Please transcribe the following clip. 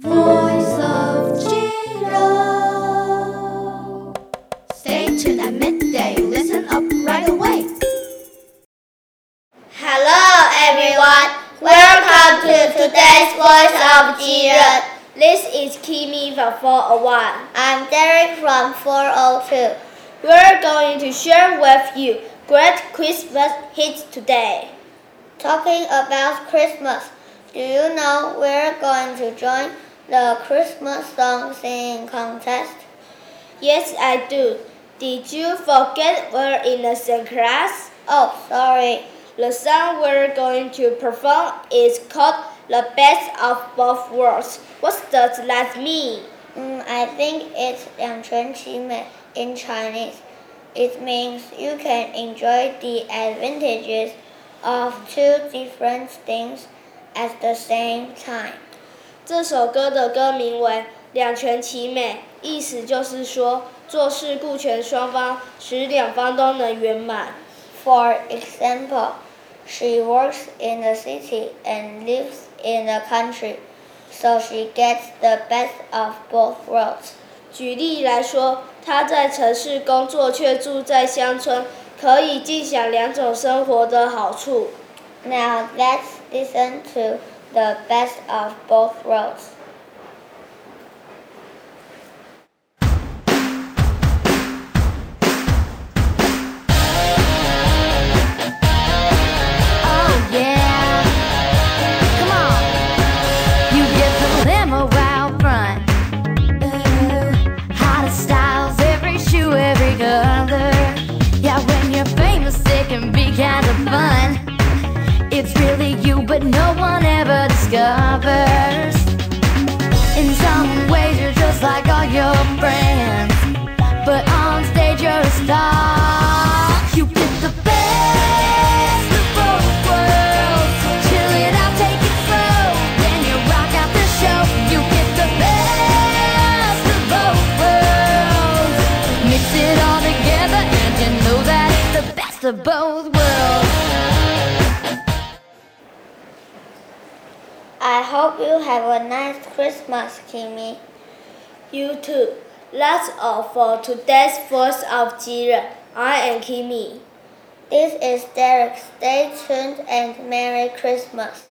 Voice of Jiren. Stay tuned at midday. Listen up right away. Hello everyone. Welcome to today's Voice of Jiren. This is Kimi from 401. I'm Derek from 402. We're going to share with you great Christmas hits today. Talking about Christmas, do you know we're going to join the Christmas song singing contest? Yes, I do. Did you forget we're in the same class? Oh, sorry. The song we're going to perform is called The Best of Both Worlds. What does that mean? Mm, I think it's 两全其美 in Chinese. It means you can enjoy the advantages of two different things at the same time. 这首歌的歌名为《两全其美》，意思就是说做事顾全双方，使两方都能圆满。For example, she works in the city and lives in the country, so she gets the best of both worlds. 举例来说，她在城市工作却住在乡村，可以尽享两种生活的好处。Now let's listen to the best of both worlds. Oh yeah, come on. You get the limo out front. Hottest styles, every shoe, every color. Yeah, when you're famous, it can be kind of fun. It's really you, but no one ever discovers. In some ways, you're just like all your friends, but on stage, you're a star. You get the best of both worlds. Chill it out, take it slow. Then you rock out the show. You get the best of both worlds. Mix it all together, and you know that it's the best of both worlds. I hope you have a nice Christmas, Kimmy. You too. That's all for today's Voice of Jiren. I am Kimmy. This is Derek. Stay tuned and Merry Christmas.